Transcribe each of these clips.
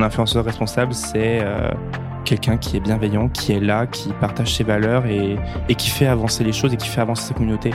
Un influenceur responsable, c'est quelqu'un qui est bienveillant, qui est là, qui partage ses valeurs et, et qui fait avancer les choses et qui fait avancer sa communauté.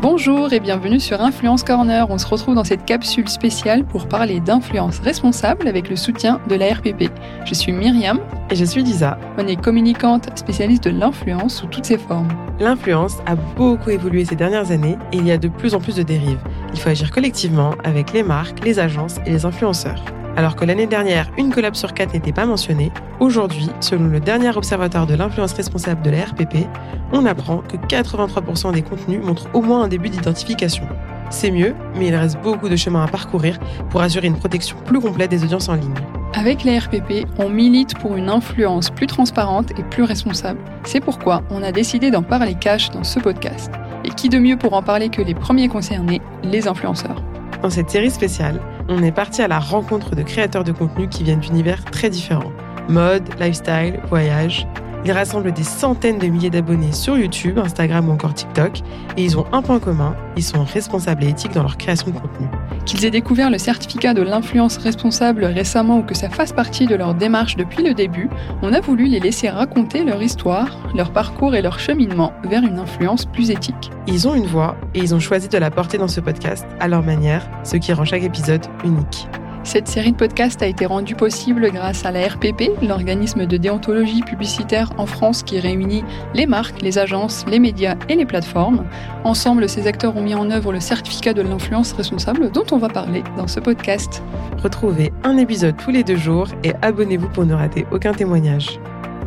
Bonjour et bienvenue sur Influence Corner. On se retrouve dans cette capsule spéciale pour parler d'influence responsable avec le soutien de la RPP. Je suis Myriam. Et je suis Lisa. On est communicante spécialiste de l'influence sous toutes ses formes. L'influence a beaucoup évolué ces dernières années et il y a de plus en plus de dérives. Il faut agir collectivement avec les marques, les agences et les influenceurs. Alors que l'année dernière, une collab sur quatre n'était pas mentionnée, aujourd'hui, selon le dernier observatoire de l'influence responsable de la RPP, on apprend que 83% des contenus montrent au moins un début d'identification. C'est mieux, mais il reste beaucoup de chemin à parcourir pour assurer une protection plus complète des audiences en ligne. Avec la RPP, on milite pour une influence plus transparente et plus responsable. C'est pourquoi on a décidé d'en parler cash dans ce podcast. Et qui de mieux pour en parler que les premiers concernés, les influenceurs? Dans cette série spéciale, on est parti à la rencontre de créateurs de contenu qui viennent d'univers très différents. Mode, lifestyle, voyage. Ils rassemblent des centaines de milliers d'abonnés sur YouTube, Instagram ou encore TikTok et ils ont un point commun, ils sont responsables et éthiques dans leur création de contenu. Qu'ils aient découvert le certificat de l'influence responsable récemment ou que ça fasse partie de leur démarche depuis le début, on a voulu les laisser raconter leur histoire, leur parcours et leur cheminement vers une influence plus éthique. Ils ont une voix et ils ont choisi de la porter dans ce podcast à leur manière, ce qui rend chaque épisode unique. Cette série de podcasts a été rendue possible grâce à la RPP, l'organisme de déontologie publicitaire en France qui réunit les marques, les agences, les médias et les plateformes. Ensemble, ces acteurs ont mis en œuvre le certificat de l'influence responsable dont on va parler dans ce podcast. Retrouvez un épisode tous les deux jours et abonnez-vous pour ne rater aucun témoignage.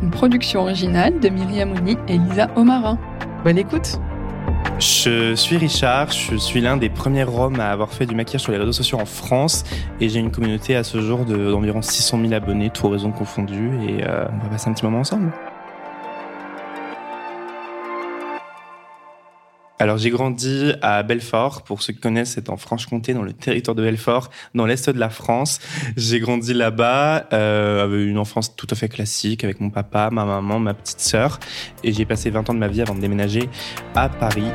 Une production originale de Myriam Oni et Lisa Omara. Bonne écoute je suis Richard, je suis l'un des premiers Roms à avoir fait du maquillage sur les réseaux sociaux en France et j'ai une communauté à ce jour d'environ 600 000 abonnés, tout raisons confondues et euh, on va passer un petit moment ensemble. Alors j'ai grandi à Belfort, pour ceux qui connaissent, c'est en Franche-Comté, dans le territoire de Belfort, dans l'est de la France. J'ai grandi là-bas, euh, avec une enfance tout à fait classique, avec mon papa, ma maman, ma petite sœur, et j'ai passé 20 ans de ma vie avant de déménager à Paris.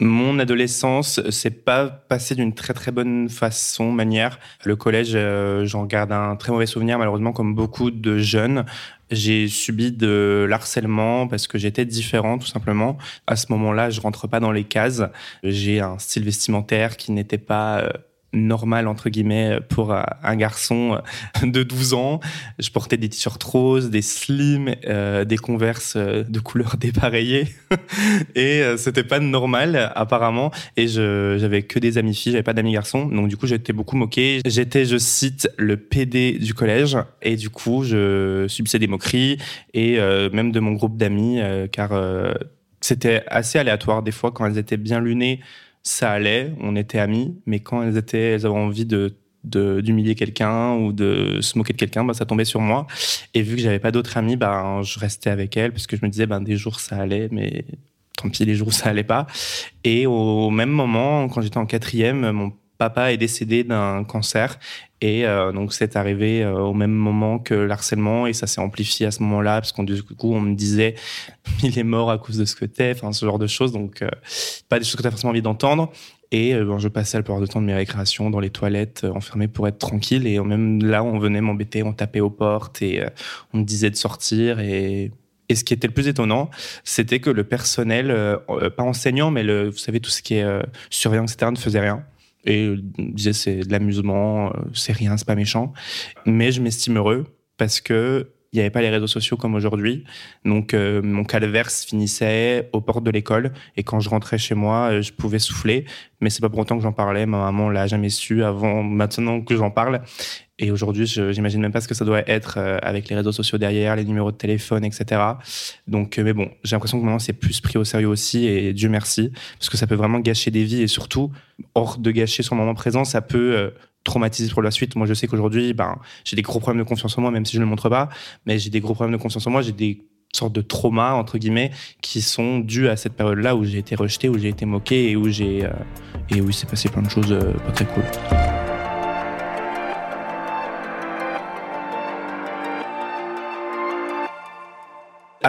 Mon adolescence s'est pas passée d'une très très bonne façon, manière. Le collège, euh, j'en garde un très mauvais souvenir, malheureusement, comme beaucoup de jeunes. J'ai subi de l'harcèlement parce que j'étais différent, tout simplement. À ce moment-là, je rentre pas dans les cases. J'ai un style vestimentaire qui n'était pas euh, normal entre guillemets pour un garçon de 12 ans. Je portais des t-shirts roses, des slims, euh, des converses euh, de couleur dépareillée et euh, c'était pas normal apparemment et je j'avais que des amis filles, j'avais pas d'amis garçons. Donc du coup, j'étais beaucoup moqué. J'étais je cite le PD du collège et du coup, je subissais des moqueries et même de mon groupe d'amis car c'était assez aléatoire des fois quand elles étaient bien lunées ça allait, on était amis, mais quand elles étaient, elles avaient envie de d'humilier quelqu'un ou de se moquer de quelqu'un, bah, ça tombait sur moi. Et vu que j'avais pas d'autres amis, bah, je restais avec elles parce que je me disais, ben, des jours ça allait, mais tant pis, les jours où ça allait pas. Et au même moment, quand j'étais en quatrième, mon papa est décédé d'un cancer et euh, donc c'est arrivé euh, au même moment que l'harcèlement et ça s'est amplifié à ce moment-là parce qu'on du coup on me disait il est mort à cause de ce que t'es, ce genre de choses donc euh, pas des choses que t'as forcément envie d'entendre. Et bon, je passais la plupart du temps de mes récréations dans les toilettes, enfermé pour être tranquille. Et même là, on venait m'embêter, on tapait aux portes et on me disait de sortir. Et, et ce qui était le plus étonnant, c'était que le personnel, pas enseignant, mais le, vous savez, tout ce qui est surveillant, etc., ne faisait rien et disait c'est de l'amusement, euh, c'est rien, c'est pas méchant. Mais je m'estime heureux parce que il n'y avait pas les réseaux sociaux comme aujourd'hui. Donc, euh, mon calvaire finissait aux portes de l'école. Et quand je rentrais chez moi, euh, je pouvais souffler. Mais c'est pas pour autant que j'en parlais. Ma maman l'a jamais su avant, maintenant que j'en parle. Et aujourd'hui, j'imagine même pas ce que ça doit être euh, avec les réseaux sociaux derrière, les numéros de téléphone, etc. Donc, mais bon, j'ai l'impression que maintenant c'est plus pris au sérieux aussi. Et Dieu merci, parce que ça peut vraiment gâcher des vies. Et surtout, hors de gâcher son moment présent, ça peut traumatisé pour la suite. Moi, je sais qu'aujourd'hui, ben, j'ai des gros problèmes de confiance en moi, même si je ne le montre pas, mais j'ai des gros problèmes de confiance en moi. J'ai des sortes de traumas, entre guillemets, qui sont dus à cette période-là où j'ai été rejeté, où j'ai été moqué et où j'ai, euh, et où il s'est passé plein de choses euh, pas très cool.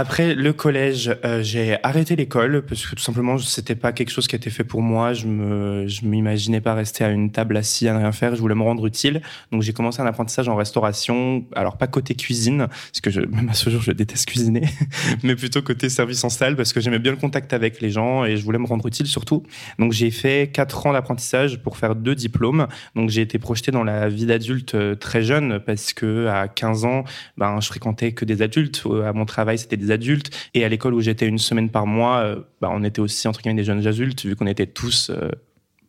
Après le collège, euh, j'ai arrêté l'école parce que tout simplement c'était pas quelque chose qui était fait pour moi. Je me, je m'imaginais pas rester à une table assis à ne rien faire. Je voulais me rendre utile, donc j'ai commencé un apprentissage en restauration. Alors pas côté cuisine, parce que même à ce jour je déteste cuisiner, mais plutôt côté service en salle parce que j'aimais bien le contact avec les gens et je voulais me rendre utile surtout. Donc j'ai fait quatre ans d'apprentissage pour faire deux diplômes. Donc j'ai été projeté dans la vie d'adulte euh, très jeune parce que à 15 ans, ben je fréquentais que des adultes. À mon travail c'était des adultes. Et à l'école où j'étais une semaine par mois, euh, bah, on était aussi entre guillemets des jeunes adultes, vu qu'on était tous euh,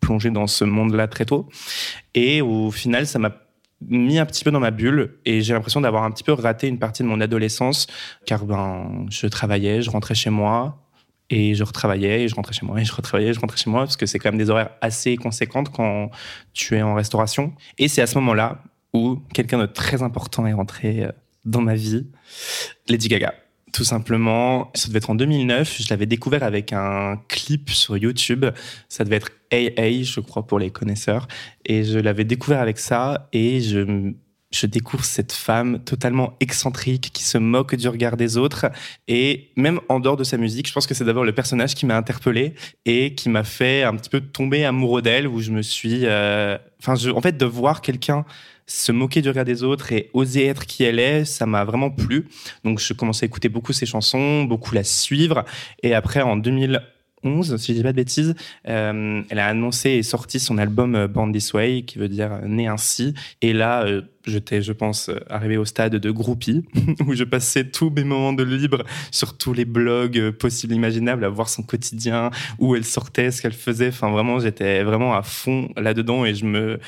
plongés dans ce monde-là très tôt. Et au final, ça m'a mis un petit peu dans ma bulle et j'ai l'impression d'avoir un petit peu raté une partie de mon adolescence car ben je travaillais, je rentrais chez moi et je retravaillais et je rentrais chez moi et je retravaillais, je rentrais chez moi parce que c'est quand même des horaires assez conséquentes quand tu es en restauration et c'est à ce moment-là où quelqu'un de très important est rentré euh, dans ma vie, Lady Gaga. Tout simplement, ça devait être en 2009. Je l'avais découvert avec un clip sur YouTube. Ça devait être AA, je crois, pour les connaisseurs. Et je l'avais découvert avec ça. Et je, je découvre cette femme totalement excentrique qui se moque du regard des autres. Et même en dehors de sa musique, je pense que c'est d'abord le personnage qui m'a interpellé et qui m'a fait un petit peu tomber amoureux d'elle, où je me suis... Euh... Enfin, en fait, de voir quelqu'un se moquer du regard des autres et oser être qui elle est, ça m'a vraiment plu. Donc je commençais à écouter beaucoup ses chansons, beaucoup la suivre. Et après, en 2011, si je dis pas de bêtises, euh, elle a annoncé et sorti son album euh, Born This Way, qui veut dire euh, Né ainsi. Et là, j'étais, je pense, arrivé au stade de groupie, où je passais tous mes moments de libre sur tous les blogs possibles, imaginables, à voir son quotidien, où elle sortait, ce qu'elle faisait. Enfin, vraiment, j'étais vraiment à fond là-dedans et je me,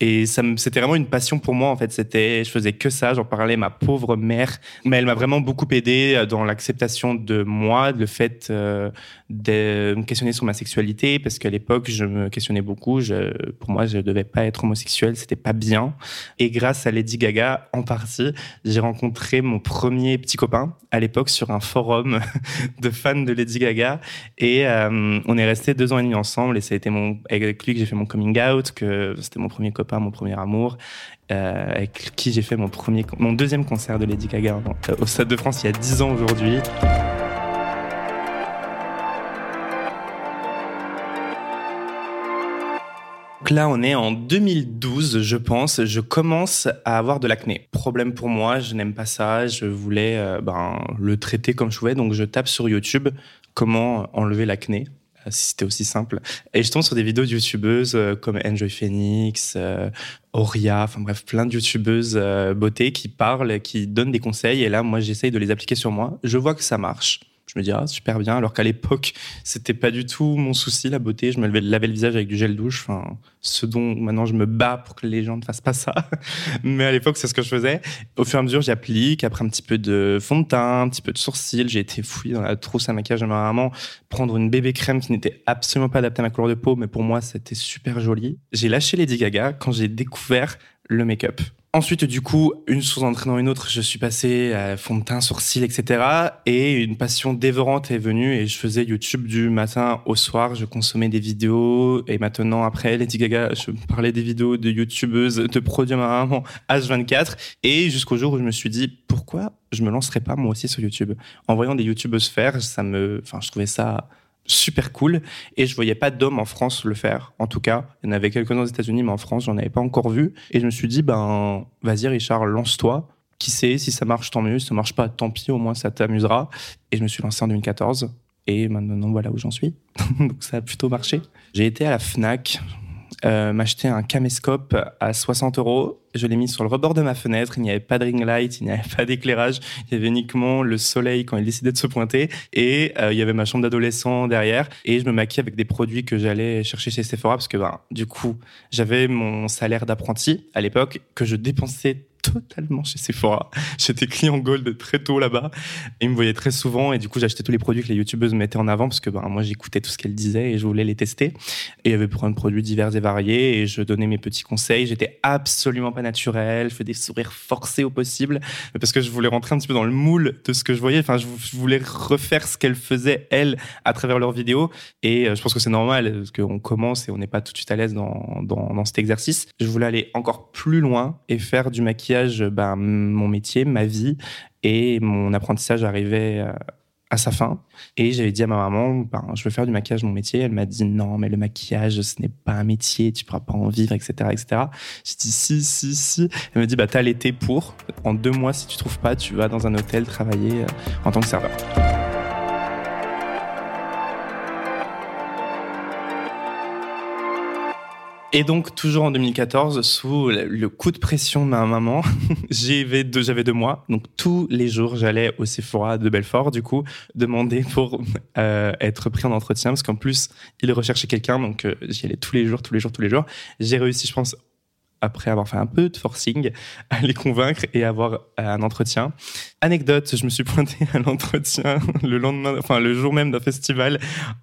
et c'était vraiment une passion pour moi en fait. C'était, je faisais que ça, j'en parlais ma pauvre mère, mais elle m'a vraiment beaucoup aidé euh, dans l'acceptation de moi, le fait euh, de me questionner sur ma sexualité, parce qu'à l'époque je me questionnais beaucoup. Je, pour moi, je devais pas être homosexuel, c'était pas bien. Et grâce à Lady Gaga, en partie, j'ai rencontré mon premier petit copain à l'époque sur un forum de fans de Lady Gaga, et euh, on est resté deux ans et demi ensemble. Et ça mon avec lui que j'ai fait mon coming out, que c'était mon premier copain mon premier amour, euh, avec qui j'ai fait mon, premier, mon deuxième concert de Lady Gaga euh, au Stade de France il y a 10 ans aujourd'hui. Donc là, on est en 2012, je pense. Je commence à avoir de l'acné. Problème pour moi, je n'aime pas ça. Je voulais euh, ben, le traiter comme je pouvais. Donc je tape sur YouTube comment enlever l'acné si c'était aussi simple. Et je tombe sur des vidéos de youtubeuses euh, comme Enjoy Phoenix, euh, Oria, enfin bref, plein de youtubeuses euh, beauté qui parlent, qui donnent des conseils. Et là, moi, j'essaye de les appliquer sur moi. Je vois que ça marche je me dis ah super bien alors qu'à l'époque c'était pas du tout mon souci la beauté. Je me lavais le visage avec du gel douche enfin ce dont maintenant je me bats pour que les gens ne fassent pas ça. Mais à l'époque c'est ce que je faisais. Au fur et à mesure j'applique après un petit peu de fond de teint un petit peu de sourcils j'ai été fouillé dans la trousse à maquillage de ma prendre une bébé crème qui n'était absolument pas adaptée à ma couleur de peau mais pour moi c'était super joli. J'ai lâché Lady Gaga quand j'ai découvert le make-up Ensuite, du coup, une chose entraînant une autre, je suis passé à fond de teint, sourcils, etc. Et une passion dévorante est venue et je faisais YouTube du matin au soir. Je consommais des vidéos et maintenant, après Lady Gaga, je parlais des vidéos de YouTubeuses, de produits maman H24 et jusqu'au jour où je me suis dit pourquoi je me lancerais pas moi aussi sur YouTube? En voyant des YouTubeuses faire, ça me, enfin, je trouvais ça super cool et je voyais pas d'hommes en France le faire. En tout cas, il y en avait quelques-uns aux États-Unis, mais en France, j'en avais pas encore vu. Et je me suis dit, ben, vas-y, Richard, lance-toi. Qui sait, si ça marche, tant mieux. Si ça marche pas, tant pis, au moins ça t'amusera. Et je me suis lancé en 2014. Et maintenant, voilà où j'en suis. Donc ça a plutôt marché. J'ai été à la Fnac, euh, m'acheter un caméscope à 60 euros. Je l'ai mis sur le rebord de ma fenêtre. Il n'y avait pas de ring light, il n'y avait pas d'éclairage. Il y avait uniquement le soleil quand il décidait de se pointer. Et euh, il y avait ma chambre d'adolescent derrière. Et je me maquillais avec des produits que j'allais chercher chez Sephora parce que, ben, du coup, j'avais mon salaire d'apprenti à l'époque que je dépensais totalement chez Sephora. J'étais client gold très tôt là-bas. Et ils me voyaient très souvent. Et du coup, j'achetais tous les produits que les youtubeuses mettaient en avant parce que ben, moi, j'écoutais tout ce qu'elles disaient et je voulais les tester. Et il y avait plein de produits divers et variés et je donnais mes petits conseils. J'étais absolument pas naturel. Je faisais des sourires forcés au possible parce que je voulais rentrer un petit peu dans le moule de ce que je voyais. Enfin, je voulais refaire ce qu'elles faisaient, elles, à travers leurs vidéos. Et euh, je pense que c'est normal parce qu'on commence et on n'est pas tout de suite à l'aise dans, dans, dans cet exercice. Je voulais aller encore plus loin et faire du maquillage bah, mon métier, ma vie. Et mon apprentissage arrivait euh, à sa fin. Et j'avais dit à ma maman, ben, je veux faire du maquillage mon métier. Elle m'a dit non, mais le maquillage, ce n'est pas un métier, tu pourras pas en vivre, etc., etc. J'ai dit si, si, si. Elle me dit, bah, t'as l'été pour. En deux mois, si tu trouves pas, tu vas dans un hôtel travailler euh, en tant que serveur. Et donc, toujours en 2014, sous le coup de pression de ma maman, j'avais deux, mois. Donc, tous les jours, j'allais au Sephora de Belfort, du coup, demander pour euh, être pris en entretien, parce qu'en plus, il recherchait quelqu'un, donc euh, j'y allais tous les jours, tous les jours, tous les jours. J'ai réussi, je pense, après avoir fait un peu de forcing, à les convaincre et avoir euh, un entretien. Anecdote, je me suis pointé à l'entretien le lendemain, enfin le jour même d'un festival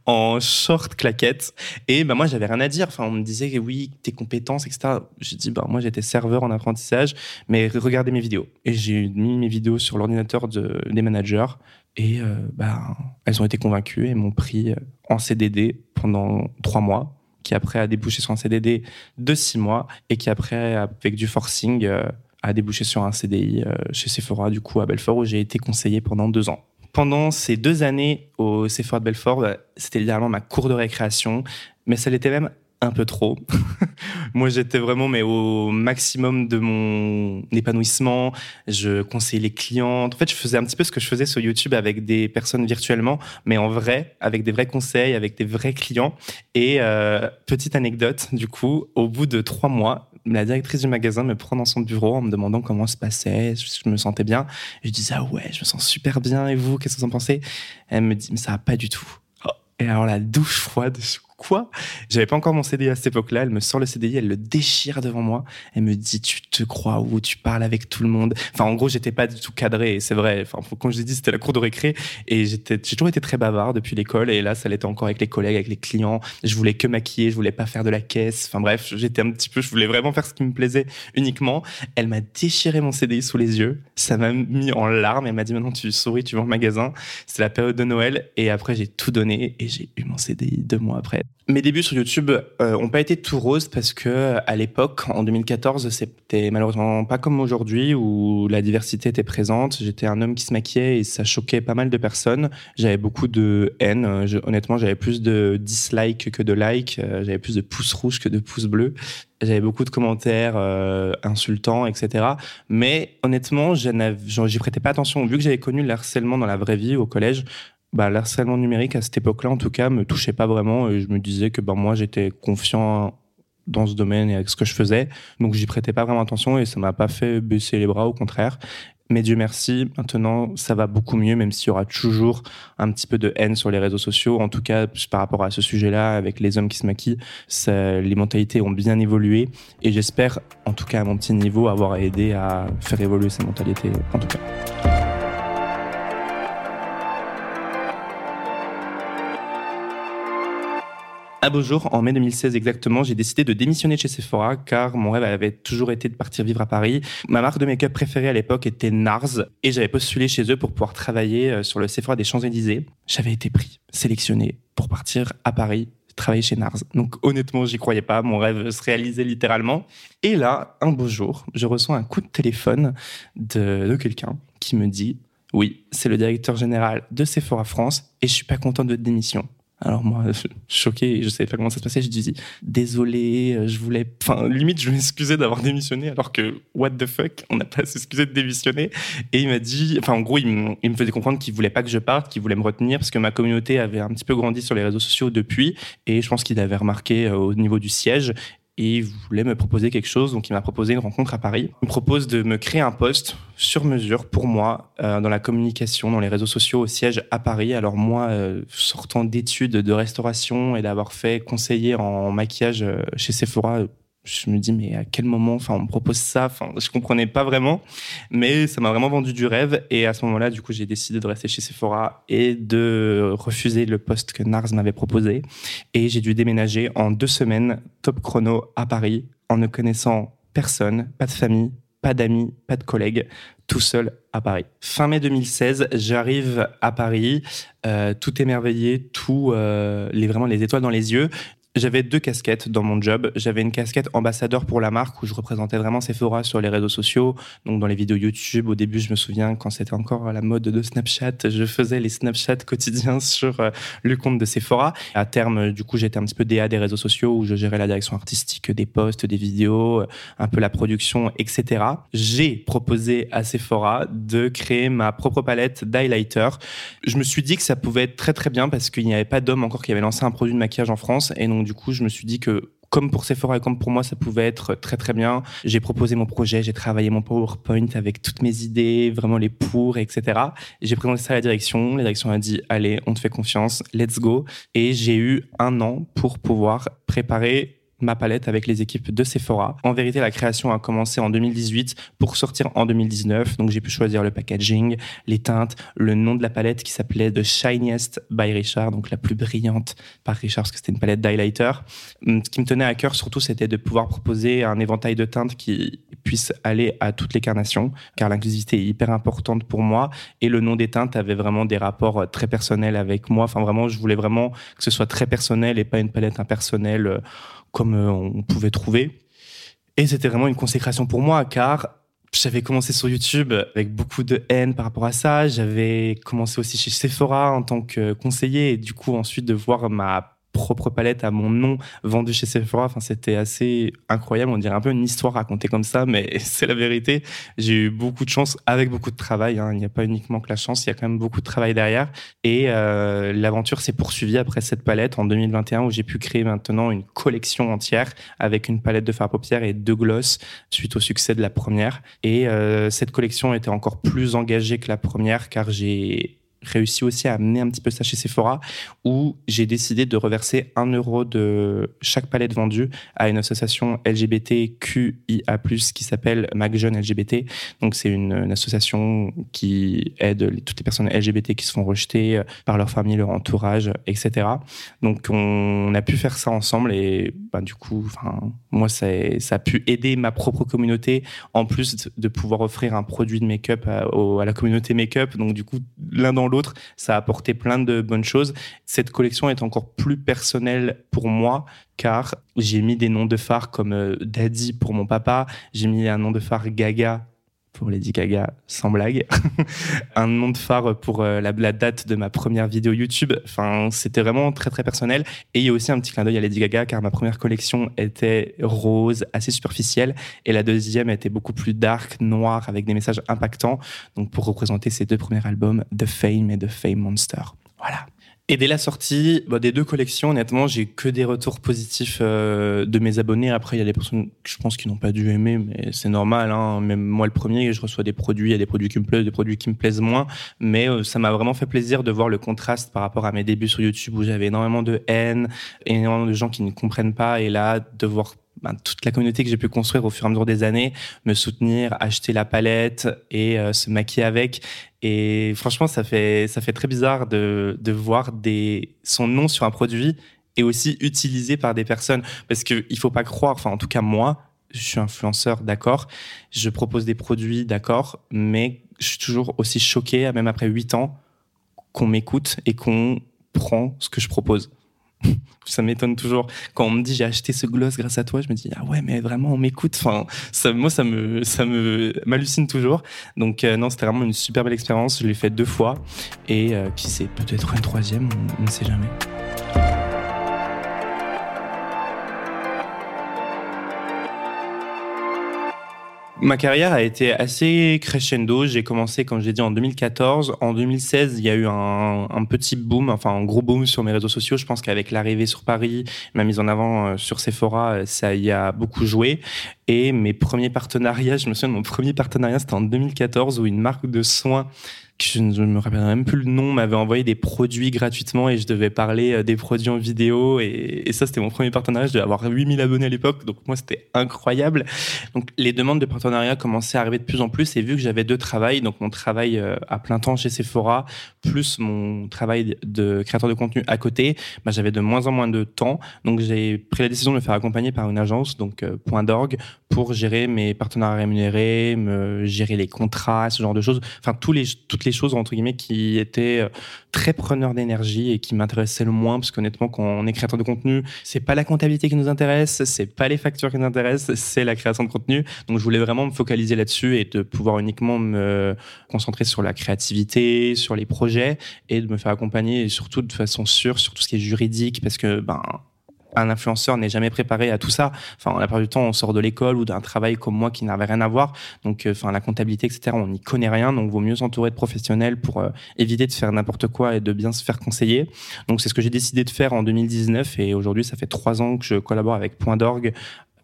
en short claquette. Et ben moi j'avais rien à dire. Enfin on me disait oui tes compétences etc. J'ai dit ben moi j'étais serveur en apprentissage, mais regardez mes vidéos. Et j'ai mis mes vidéos sur l'ordinateur de, des managers et ben elles ont été convaincues et m'ont pris en CDD pendant trois mois qui après a débouché sur un CDD de six mois et qui après, avec du forcing, euh, a débouché sur un CDI euh, chez Sephora, du coup, à Belfort, où j'ai été conseiller pendant deux ans. Pendant ces deux années au Sephora de Belfort, bah, c'était littéralement ma cour de récréation, mais ça l'était même un peu trop. Moi, j'étais vraiment mais au maximum de mon épanouissement. Je conseillais les clientes. En fait, je faisais un petit peu ce que je faisais sur YouTube avec des personnes virtuellement, mais en vrai, avec des vrais conseils, avec des vrais clients. Et euh, petite anecdote, du coup, au bout de trois mois, la directrice du magasin me prend dans son bureau en me demandant comment se passait, je me sentais bien. je disais ah ouais, je me sens super bien. Et vous, qu'est-ce que vous en pensez? Elle me dit mais ça va pas du tout. Oh. Et alors la douche froide, quoi J'avais pas encore mon CDI à cette époque-là. Elle me sort le CDI, elle le déchire devant moi. Elle me dit tu te crois où? Tu parles avec tout le monde. Enfin, en gros, j'étais pas du tout cadré. C'est vrai. Enfin, quand je dit, c'était la cour de récré et j'ai toujours été très bavard depuis l'école. Et là, ça l'était encore avec les collègues, avec les clients. Je voulais que maquiller, je voulais pas faire de la caisse. Enfin bref, j'étais un petit peu, je voulais vraiment faire ce qui me plaisait uniquement. Elle m'a déchiré mon CDI sous les yeux. Ça m'a mis en larmes. Elle m'a dit maintenant tu souris, tu vas au magasin. C'est la période de Noël et après j'ai tout donné et j'ai eu mon CDI deux mois après. Mes débuts sur YouTube euh, ont pas été tout roses parce que à l'époque, en 2014, c'était malheureusement pas comme aujourd'hui où la diversité était présente. J'étais un homme qui se maquillait et ça choquait pas mal de personnes. J'avais beaucoup de haine. honnêtement, j'avais plus de dislikes que de likes. Euh, j'avais plus de pouces rouges que de pouces bleus. J'avais beaucoup de commentaires euh, insultants, etc. Mais honnêtement, j'y prêtais pas attention. Vu que j'avais connu le harcèlement dans la vraie vie au collège, bah, l'harcèlement numérique à cette époque-là, en tout cas, me touchait pas vraiment. Et je me disais que bah, moi, j'étais confiant dans ce domaine et avec ce que je faisais. Donc, j'y prêtais pas vraiment attention et ça m'a pas fait baisser les bras, au contraire. Mais Dieu merci, maintenant, ça va beaucoup mieux, même s'il y aura toujours un petit peu de haine sur les réseaux sociaux. En tout cas, par rapport à ce sujet-là, avec les hommes qui se maquillent, les mentalités ont bien évolué. Et j'espère, en tout cas à mon petit niveau, avoir aidé à faire évoluer ces mentalités, en tout cas. Un beau jour, en mai 2016 exactement, j'ai décidé de démissionner chez Sephora car mon rêve avait toujours été de partir vivre à Paris. Ma marque de make-up préférée à l'époque était NARS et j'avais postulé chez eux pour pouvoir travailler euh, sur le Sephora des Champs-Élysées. J'avais été pris, sélectionné pour partir à Paris travailler chez NARS. Donc honnêtement, j'y croyais pas, mon rêve se réalisait littéralement. Et là, un beau jour, je reçois un coup de téléphone de, de quelqu'un qui me dit "Oui, c'est le directeur général de Sephora France et je suis pas content de votre démission." Alors moi, choqué, je savais pas comment ça se passait, je disais désolé, euh, je voulais, enfin limite je m'excusais d'avoir démissionné alors que what the fuck, on n'a pas à s'excuser de démissionner. Et il m'a dit, enfin en gros il, me faisait comprendre qu'il voulait pas que je parte, qu'il voulait me retenir parce que ma communauté avait un petit peu grandi sur les réseaux sociaux depuis et je pense qu'il avait remarqué euh, au niveau du siège et il voulait me proposer quelque chose. Donc, il m'a proposé une rencontre à Paris. Il me propose de me créer un poste sur mesure pour moi euh, dans la communication, dans les réseaux sociaux au siège à Paris. Alors, moi, euh, sortant d'études de restauration et d'avoir fait conseiller en maquillage euh, chez Sephora je me dis mais à quel moment enfin on me propose ça enfin je comprenais pas vraiment mais ça m'a vraiment vendu du rêve. Et à ce moment-là du coup j'ai décidé de rester chez Sephora et de refuser le poste que Nars m'avait proposé. Et j'ai dû déménager en deux semaines top chrono à Paris en ne connaissant personne pas de famille pas d'amis, pas de collègues, tout seul à Paris. Fin mai 2016, j'arrive à Paris, euh, tout émerveillé, tout euh, les vraiment les étoiles dans les yeux j'avais deux casquettes dans mon job. J'avais une casquette ambassadeur pour la marque où je représentais vraiment Sephora sur les réseaux sociaux, donc dans les vidéos YouTube. Au début, je me souviens quand c'était encore la mode de Snapchat, je faisais les Snapchat quotidiens sur euh, le compte de Sephora. À terme, du coup, j'étais un petit peu DA des réseaux sociaux où je gérais la direction artistique des posts, des vidéos, euh, un peu la production, etc. J'ai proposé à Sephora de créer ma propre palette d'highlighter. Je me suis dit que ça pouvait être très très bien parce qu'il n'y avait pas d'homme encore qui avait lancé un produit de maquillage en France et donc du coup, je me suis dit que comme pour Sephora et comme pour moi, ça pouvait être très très bien. J'ai proposé mon projet, j'ai travaillé mon PowerPoint avec toutes mes idées, vraiment les pour, etc. J'ai présenté ça à la direction. La direction a dit allez, on te fait confiance, let's go. Et j'ai eu un an pour pouvoir préparer ma palette avec les équipes de Sephora. En vérité, la création a commencé en 2018 pour sortir en 2019. Donc, j'ai pu choisir le packaging, les teintes, le nom de la palette qui s'appelait The Shiniest by Richard, donc la plus brillante par Richard parce que c'était une palette d'highlighter. Hum, ce qui me tenait à cœur surtout, c'était de pouvoir proposer un éventail de teintes qui puisse aller à toutes les carnations, car l'inclusivité est hyper importante pour moi. Et le nom des teintes avait vraiment des rapports très personnels avec moi. Enfin, vraiment, je voulais vraiment que ce soit très personnel et pas une palette impersonnelle euh, euh, on pouvait trouver. Et c'était vraiment une consécration pour moi, car j'avais commencé sur YouTube avec beaucoup de haine par rapport à ça. J'avais commencé aussi chez Sephora en tant que conseiller. Et du coup, ensuite, de voir ma propre palette à mon nom vendue chez Sephora. Enfin, c'était assez incroyable. On dirait un peu une histoire racontée comme ça, mais c'est la vérité. J'ai eu beaucoup de chance avec beaucoup de travail. Hein. Il n'y a pas uniquement que la chance, il y a quand même beaucoup de travail derrière. Et euh, l'aventure s'est poursuivie après cette palette en 2021 où j'ai pu créer maintenant une collection entière avec une palette de fard à paupières et deux gloss suite au succès de la première. Et euh, cette collection était encore plus engagée que la première car j'ai réussi aussi à amener un petit peu ça chez Sephora, où j'ai décidé de reverser un euro de chaque palette vendue à une association LGBTQIA+, qui s'appelle Mac LGBT. Donc c'est une, association qui aide toutes les personnes LGBT qui se font rejeter par leur famille, leur entourage, etc. Donc on, a pu faire ça ensemble et bah, du coup, moi ça, ça a pu aider ma propre communauté en plus de pouvoir offrir un produit de make-up à, à la communauté make-up. Donc du coup, l'un dans l'autre ça a apporté plein de bonnes choses. Cette collection est encore plus personnelle pour moi car j'ai mis des noms de phares comme euh, Daddy pour mon papa, j'ai mis un nom de phare Gaga pour Lady Gaga, sans blague. un nom de phare pour euh, la, date de ma première vidéo YouTube. Enfin, c'était vraiment très très personnel. Et il y a aussi un petit clin d'œil à Lady Gaga, car ma première collection était rose, assez superficielle, et la deuxième était beaucoup plus dark, noire, avec des messages impactants. Donc pour représenter ces deux premiers albums, The Fame et The Fame Monster. Voilà. Et dès la sortie bah, des deux collections, honnêtement, j'ai que des retours positifs euh, de mes abonnés. Après, il y a des personnes que je pense qui n'ont pas dû aimer, mais c'est normal. Hein. Même moi, le premier, je reçois des produits, il y a des produits qui me plaisent, des produits qui me plaisent moins. Mais euh, ça m'a vraiment fait plaisir de voir le contraste par rapport à mes débuts sur YouTube où j'avais énormément de haine, énormément de gens qui ne comprennent pas. Et là, de voir ben, toute la communauté que j'ai pu construire au fur et à mesure des années, me soutenir, acheter la palette et euh, se maquiller avec. Et franchement, ça fait, ça fait très bizarre de, de voir des, son nom sur un produit et aussi utilisé par des personnes. Parce qu'il ne faut pas croire, enfin en tout cas moi, je suis influenceur, d'accord, je propose des produits, d'accord, mais je suis toujours aussi choqué, même après huit ans, qu'on m'écoute et qu'on prend ce que je propose. ça m'étonne toujours. Quand on me dit j'ai acheté ce gloss grâce à toi je me dis ah ouais mais vraiment on m'écoute. Enfin ça moi ça me ça me m'hallucine toujours. Donc euh, non c'était vraiment une super belle expérience. Je l'ai fait deux fois. Et euh, qui sait peut-être une troisième on ne sait jamais Ma carrière a été assez crescendo. J'ai commencé, comme je l'ai dit, en 2014. En 2016, il y a eu un, un, petit boom, enfin un gros boom sur mes réseaux sociaux. Je pense qu'avec l'arrivée sur Paris, ma mise en avant euh, sur Sephora, euh, ça y a beaucoup joué. Et mes premiers partenariats, je me souviens de mon premier partenariat, c'était en 2014, où une marque de soins je ne me rappelle même plus le nom, m'avait envoyé des produits gratuitement et je devais parler euh, des produits en vidéo. Et, ça, c'était mon premier partenariat. Je devais avoir 8000 abonnés à l'époque. Donc, moi, c'était incroyable. Donc, les demandes de partenariat commençaient à arriver de plus en plus. Et vu que j'avais deux travails, donc mon travail euh, à plein temps chez Sephora, plus mon travail de créateur de contenu à côté, bah, j'avais de moins en moins de temps. Donc, j'ai pris la décision de me faire accompagner par une agence, donc euh, Point d'orgue, pour gérer mes partenariats rémunérés, me gérer les contrats, ce genre de choses. Enfin, tous les, toutes les choses entre guillemets qui étaient euh, très preneurs d'énergie et qui m'intéressaient le moins parce qu'honnêtement quand on est créateur de contenu c'est pas la comptabilité qui nous intéresse c'est pas les factures qui nous intéressent c'est la création de contenu. Donc je voulais vraiment me focaliser là-dessus et de pouvoir uniquement me concentrer sur la créativité sur les projets et de me faire accompagner et surtout de façon sûre sur tout ce qui est juridique parce que ben un influenceur n'est jamais préparé à tout ça. Enfin, la plupart du temps, on sort de l'école ou d'un travail comme moi qui n'avait rien à voir. Donc, euh, enfin, la comptabilité, etc., on n'y connaît rien. Donc, vaut mieux s'entourer de professionnels pour euh, éviter de faire n'importe quoi et de bien se faire conseiller. Donc, c'est ce que j'ai décidé de faire en 2019. Et aujourd'hui, ça fait trois ans que je collabore avec Point d'orgue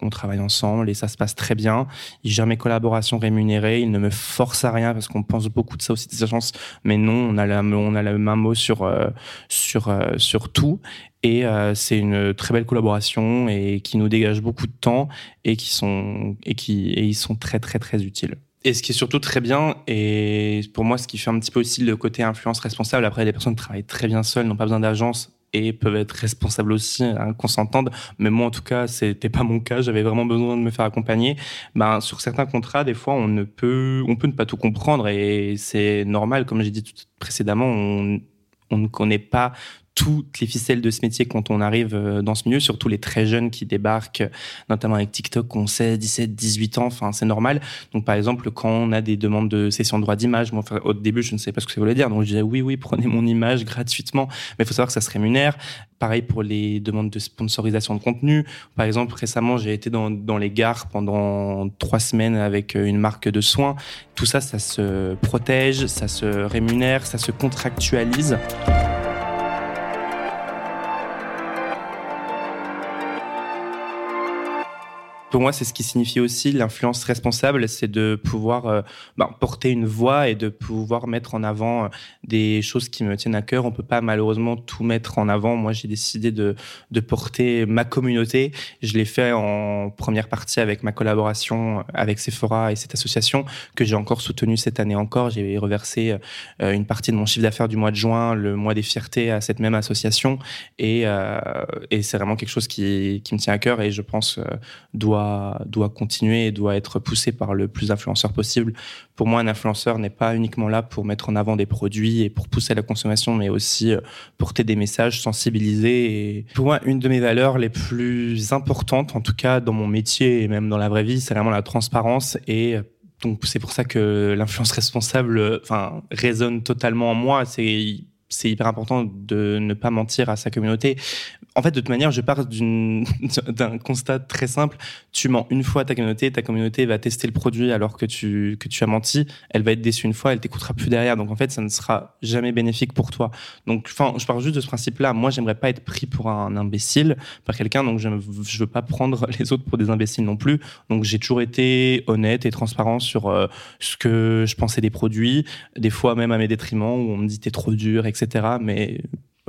on travaille ensemble et ça se passe très bien. Il gère mes collaborations rémunérées, il ne me force à rien parce qu'on pense beaucoup de ça aussi des agences, mais non, on a on a le même mot sur euh, sur euh, sur tout. Et euh, c'est une très belle collaboration et qui nous dégage beaucoup de temps et qui sont et qui et ils sont très très très utiles. Et ce qui est surtout très bien, et pour moi, ce qui fait un petit peu aussi le côté influence responsable, après, des personnes travaillent très bien seules, n'ont pas besoin d'agence, et peuvent être responsables aussi, hein, qu'on s'entende. Mais moi, en tout cas, c'était pas mon cas. J'avais vraiment besoin de me faire accompagner. Ben, sur certains contrats, des fois, on ne peut, on peut ne pas tout comprendre et c'est normal. Comme j'ai dit tout précédemment, on, on ne connaît pas toutes les ficelles de ce métier quand on arrive euh, dans ce milieu, surtout les très jeunes qui débarquent, notamment avec TikTok, ont 16, 17, 18 ans, enfin c'est normal. Donc par exemple, quand on a des demandes de session de droit d'image, moi au début je ne savais pas ce que ça voulait dire, donc je disais oui, oui, prenez mon image gratuitement, mais il faut savoir que ça se rémunère. Pareil pour les demandes de sponsorisation de contenu. Par exemple, récemment, j'ai été dans, dans les gares pendant trois semaines avec euh, une marque de soins. Tout ça, ça se protège, ça se rémunère, ça se contractualise. Pour moi, c'est ce qui signifie aussi l'influence responsable, c'est de pouvoir euh, ben, porter une voix et de pouvoir mettre en avant euh, des choses qui me tiennent à cœur. On peut pas malheureusement tout mettre en avant. Moi, j'ai décidé de, porter ma communauté. Je l'ai fait en première partie avec ma collaboration avec Sephora et cette association que j'ai encore soutenue cette année encore. J'ai reversé euh, une partie de mon chiffre d'affaires du mois de juin, le mois des fiertés, à cette même association. Et, c'est vraiment quelque chose qui me tient à cœur et je pense doit doit, continuer et doit être poussé par le plus d'influenceurs possible. Pour moi, un influenceur n'est pas uniquement là pour mettre en avant des produits et pour pousser la consommation, mais aussi euh, porter des messages, sensibiliser. Pour moi, une de mes valeurs les plus importantes, en tout cas dans mon métier et même dans la vraie vie, c'est vraiment la transparence et euh, donc c'est pour ça que l'influence responsable, euh, enfin, résonne totalement en moi. C'est hyper important de ne pas mentir à sa communauté. En fait, de toute manière, je pars d'un constat très simple. Tu mens une fois à ta communauté, ta communauté va tester le produit alors que tu, que tu as menti. Elle va être déçue une fois, elle t'écoutera plus derrière. Donc, en fait, ça ne sera jamais bénéfique pour toi. Donc, enfin, je pars juste de ce principe-là. Moi, j'aimerais pas être pris pour un imbécile par quelqu'un. Donc, je ne veux pas prendre les autres pour des imbéciles non plus. Donc, j'ai toujours été honnête et transparent sur euh, ce que je pensais des produits. Des fois, même à mes détriments, où on me dit t'es trop dur, etc. Mais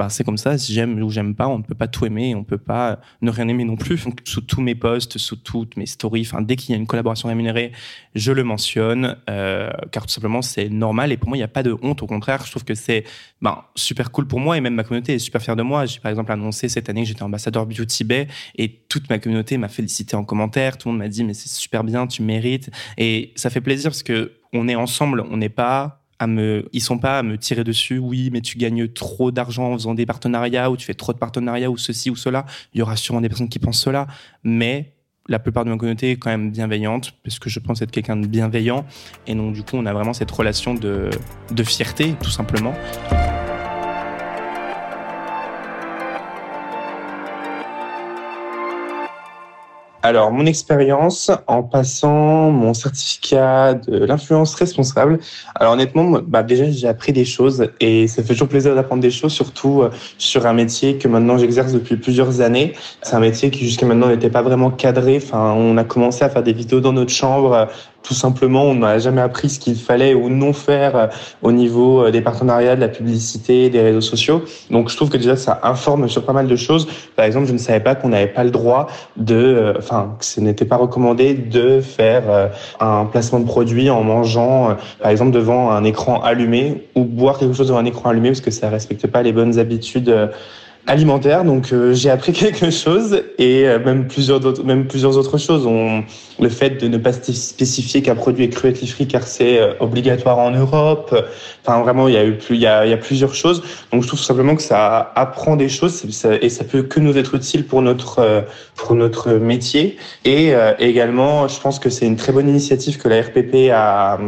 c'est comme ça. Si j'aime ou j'aime pas, on ne peut pas tout aimer, on ne peut pas ne rien aimer non plus. Sous tous mes posts, sous toutes mes stories, dès qu'il y a une collaboration rémunérée, je le mentionne, euh, car tout simplement, c'est normal. Et pour moi, il n'y a pas de honte. Au contraire, je trouve que c'est ben, super cool pour moi et même ma communauté est super fière de moi. J'ai par exemple annoncé cette année que j'étais ambassadeur Beauty Bay et toute ma communauté m'a félicité en commentaire. Tout le monde m'a dit, mais c'est super bien, tu mérites. Et ça fait plaisir parce que on est ensemble, on n'est pas me, ils sont pas à me tirer dessus. Oui, mais tu gagnes trop d'argent en faisant des partenariats ou tu fais trop de partenariats ou ceci ou cela. Il y aura sûrement des personnes qui pensent cela, mais la plupart de ma communauté est quand même bienveillante parce que je pense être quelqu'un de bienveillant et donc du coup on a vraiment cette relation de fierté tout simplement. Alors, mon expérience en passant mon certificat de l'influence responsable. Alors, honnêtement, bah, déjà, j'ai appris des choses et ça fait toujours plaisir d'apprendre des choses, surtout euh, sur un métier que maintenant j'exerce depuis plusieurs années. C'est un métier qui jusqu'à maintenant n'était pas vraiment cadré. Enfin, on a commencé à faire des vidéos dans notre chambre tout simplement, on n'a jamais appris ce qu'il fallait ou non faire euh, au niveau euh, des partenariats, de la publicité, des réseaux sociaux. Donc, je trouve que déjà, ça informe sur pas mal de choses. Par exemple, je ne savais pas qu'on n'avait pas le droit de, euh, enfin, que ce n'était pas recommandé de faire un placement de produit en mangeant, par exemple, devant un écran allumé ou boire quelque chose devant un écran allumé parce que ça respecte pas les bonnes habitudes alimentaire. Donc euh, j'ai appris quelque chose et euh, même plusieurs autres, même plusieurs autres choses. On, le fait de ne pas spécifier qu'un produit est cruelty free car c'est euh, obligatoire en Europe. Enfin vraiment, il y a eu plus, il y a, il y a plusieurs choses. Donc je trouve simplement que ça apprend des choses et ça peut que nous être utile pour notre pour notre métier. Et également, je pense que c'est une très bonne initiative que la RPP a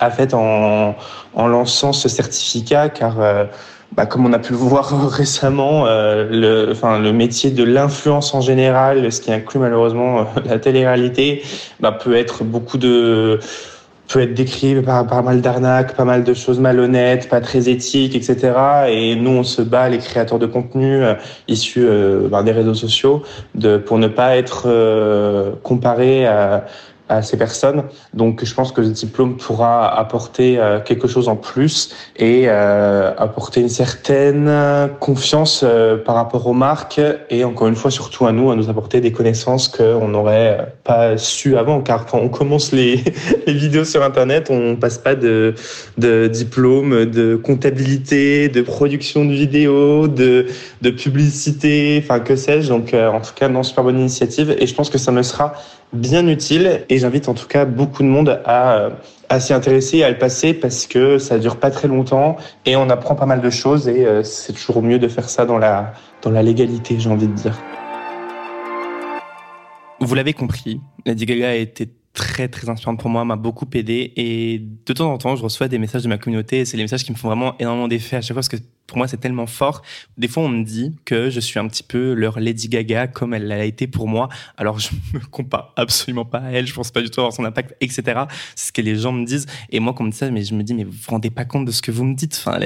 a faite en, en lançant ce certificat car bah, comme on a pu le voir récemment, euh, le, enfin, le métier de l'influence en général, ce qui inclut malheureusement euh, la télé-réalité, bah, peut être beaucoup de peut être décrit par pas mal d'arnaques, pas mal de choses malhonnêtes, pas très éthiques, etc. Et nous, on se bat, les créateurs de contenu euh, issus euh, bah, des réseaux sociaux, de, pour ne pas être euh, comparés à, à ces personnes. Donc, je pense que le diplôme pourra apporter euh, quelque chose en plus et euh, apporter une certaine confiance euh, par rapport aux marques et encore une fois, surtout à nous, à nous apporter des connaissances qu'on n'aurait pas su avant. Car quand on commence les, les, vidéos sur Internet, on passe pas de, de diplôme, de comptabilité, de production de vidéos, de, de publicité, enfin que sais-je. Donc, en tout cas, non, super bonne initiative et je pense que ça me sera bien utile et j'invite en tout cas beaucoup de monde à, à s'y intéresser et à le passer parce que ça dure pas très longtemps et on apprend pas mal de choses et euh, c'est toujours mieux de faire ça dans la, dans la légalité, j'ai envie de dire. Vous l'avez compris, Lady Gaga a été très très inspirante pour moi, m'a beaucoup aidé et de temps en temps je reçois des messages de ma communauté c'est les messages qui me font vraiment énormément d'effet à chaque fois parce que pour moi c'est tellement fort. Des fois on me dit que je suis un petit peu leur Lady Gaga comme elle l'a été pour moi. Alors je me compare absolument pas à elle, je pense pas du tout avoir son impact, etc. C'est ce que les gens me disent et moi quand on me dit ça, mais je me dis mais vous vous rendez pas compte de ce que vous me dites. Enfin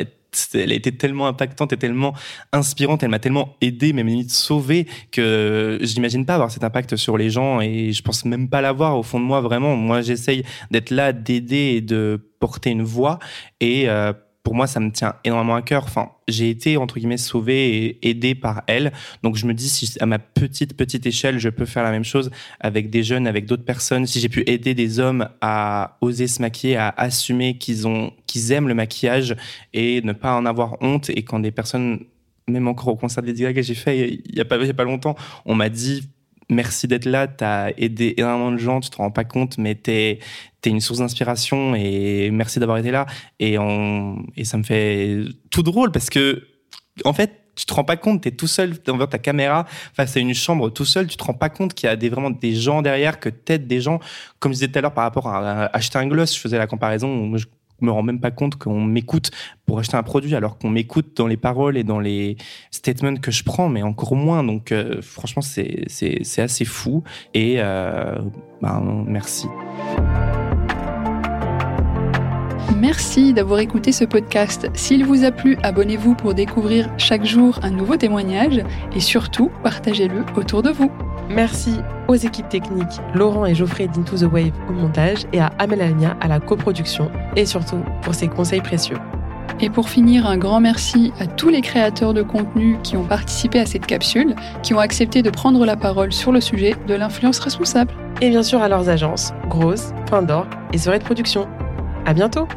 elle a été tellement impactante et tellement inspirante, elle m'a tellement aidé, même limite sauvé, que je n'imagine pas avoir cet impact sur les gens et je pense même pas l'avoir au fond de moi vraiment. Moi, j'essaye d'être là, d'aider et de porter une voix et euh, pour moi, ça me tient énormément à cœur. Enfin, j'ai été entre guillemets sauvé et aidé par elle. Donc je me dis si à ma petite petite échelle, je peux faire la même chose avec des jeunes, avec d'autres personnes. Si j'ai pu aider des hommes à oser se maquiller, à assumer qu'ils ont qu'ils aiment le maquillage et ne pas en avoir honte. Et quand des personnes, même encore au concert de Lady Gaga que j'ai fait il y a pas pas longtemps, on m'a dit merci d'être là, tu as aidé énormément de gens, tu te rends pas compte, mais tu es, une source d'inspiration et merci d'avoir été là. Et, on, et ça me fait tout drôle parce que, en fait, tu te rends pas compte, tu es tout seul devant ta caméra face à une chambre tout seul, tu te rends pas compte qu'il y a des, vraiment des gens derrière, que t'aides des gens. Comme je disais tout à l'heure par rapport à, acheter un gloss, je faisais la comparaison, je me rends même pas compte qu'on m'écoute pour acheter un produit, alors qu'on m'écoute dans les paroles et dans les statements que je prends, mais encore moins. Donc, euh, franchement, c'est assez fou. Et euh, ben, merci. Merci d'avoir écouté ce podcast. S'il vous a plu, abonnez-vous pour découvrir chaque jour un nouveau témoignage et surtout, partagez-le autour de vous. Merci aux équipes techniques Laurent et Geoffrey d'Into the Wave au montage et à Amel Alnia à la coproduction et surtout pour ses conseils précieux. Et pour finir, un grand merci à tous les créateurs de contenu qui ont participé à cette capsule, qui ont accepté de prendre la parole sur le sujet de l'influence responsable. Et bien sûr à leurs agences, Grosse, Fin d'Or et Soirée de Production. À bientôt!